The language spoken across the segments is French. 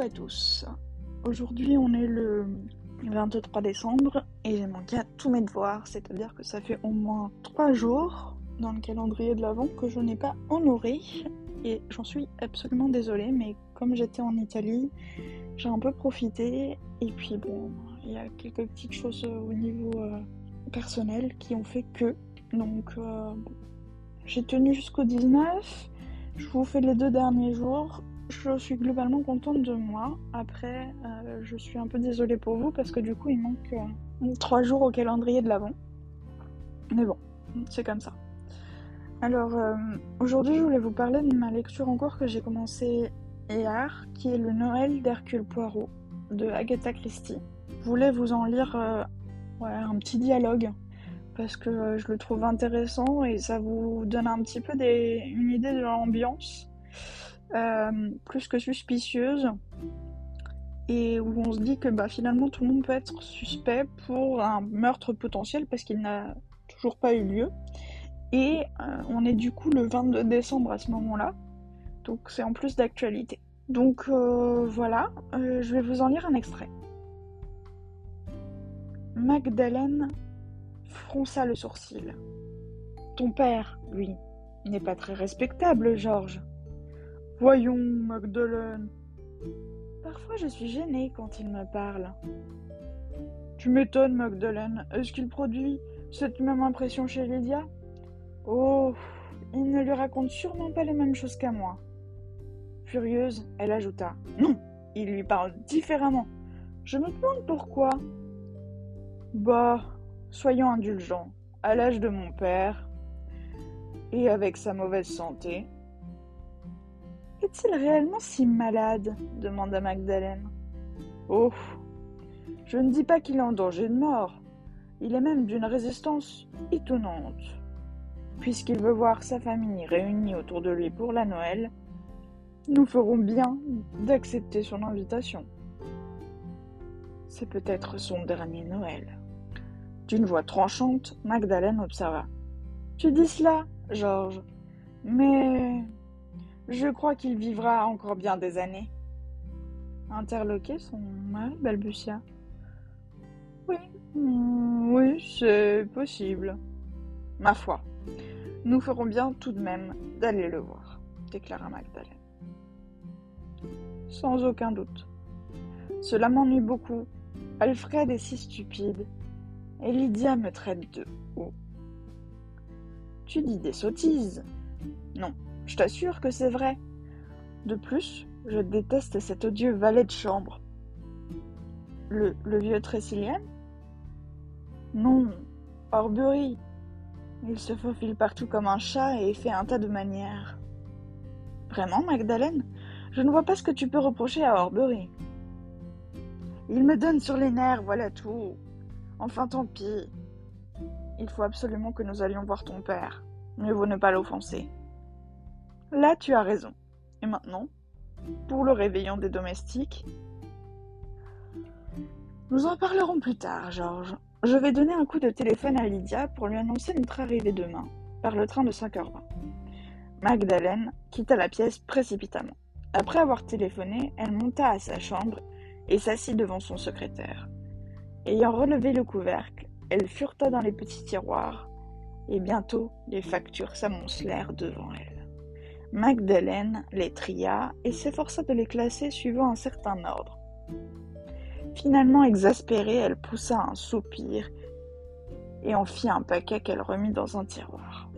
À tous. Aujourd'hui, on est le 23 décembre et j'ai manqué à tous mes devoirs, c'est-à-dire que ça fait au moins 3 jours dans le calendrier de l'Avent que je n'ai pas honoré et j'en suis absolument désolée, mais comme j'étais en Italie, j'ai un peu profité et puis bon, il y a quelques petites choses au niveau euh, personnel qui ont fait que. Donc, euh, j'ai tenu jusqu'au 19. Je vous fais les deux derniers jours. Je suis globalement contente de moi. Après, euh, je suis un peu désolée pour vous parce que du coup, il manque euh, trois jours au calendrier de l'avant. Mais bon, c'est comme ça. Alors, euh, aujourd'hui, je voulais vous parler de ma lecture en cours que j'ai commencé hier, qui est le Noël d'Hercule Poirot de Agatha Christie. Je voulais vous en lire un petit dialogue parce que je le trouve intéressant et ça vous donne un petit peu une idée de l'ambiance, plus que suspicieuse, et où on se dit que bah, finalement tout le monde peut être suspect pour un meurtre potentiel parce qu'il n'a toujours pas eu lieu. Et euh, on est du coup le 22 décembre à ce moment-là, donc c'est en plus d'actualité. Donc euh, voilà, je vais vous en lire un extrait. Magdalene fronça le sourcil. Ton père, lui, n'est pas très respectable, Georges. Voyons, Magdalene. Parfois je suis gênée quand il me parle. Tu m'étonnes, Magdalene. Est-ce qu'il produit cette même impression chez Lydia? Oh, il ne lui raconte sûrement pas les mêmes choses qu'à moi. Furieuse, elle ajouta Non, il lui parle différemment. Je me demande pourquoi. Bah, Soyons indulgents. À l'âge de mon père, et avec sa mauvaise santé. Est-il réellement si malade? demanda Magdalene. Oh, je ne dis pas qu'il est en danger de mort. Il est même d'une résistance étonnante. Puisqu'il veut voir sa famille réunie autour de lui pour la Noël, nous ferons bien d'accepter son invitation. C'est peut-être son dernier Noël. D'une voix tranchante, Magdalene observa. Tu dis cela, Georges, mais je crois qu'il vivra encore bien des années. Interloqué, son mari balbutia. Oui, mm, oui, c'est possible. Ma foi, nous ferons bien tout de même d'aller le voir, déclara Magdalene. Sans aucun doute. Cela m'ennuie beaucoup. Alfred est si stupide. Et Lydia me traite de haut. Tu dis des sottises. Non, je t'assure que c'est vrai. De plus, je déteste cet odieux valet de chambre. Le, vieux Tressilien Non, Orbury. Il se faufile partout comme un chat et fait un tas de manières. Vraiment, Magdalene Je ne vois pas ce que tu peux reprocher à Orbury. Il me donne sur les nerfs, voilà tout. Enfin, tant pis. Il faut absolument que nous allions voir ton père. Mieux vaut ne pas l'offenser. Là, tu as raison. Et maintenant, pour le réveillon des domestiques, nous en parlerons plus tard, Georges. Je vais donner un coup de téléphone à Lydia pour lui annoncer notre arrivée demain, par le train de 5h20. Magdalene quitta la pièce précipitamment. Après avoir téléphoné, elle monta à sa chambre et s'assit devant son secrétaire. Ayant relevé le couvercle, elle fureta dans les petits tiroirs, et bientôt les factures s'amoncelèrent devant elle. Magdalene les tria et s'efforça de les classer suivant un certain ordre. Finalement exaspérée, elle poussa un soupir et en fit un paquet qu'elle remit dans un tiroir.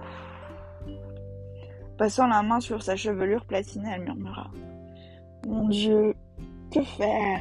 Passant la main sur sa chevelure platinée, elle murmura Mon Dieu, que faire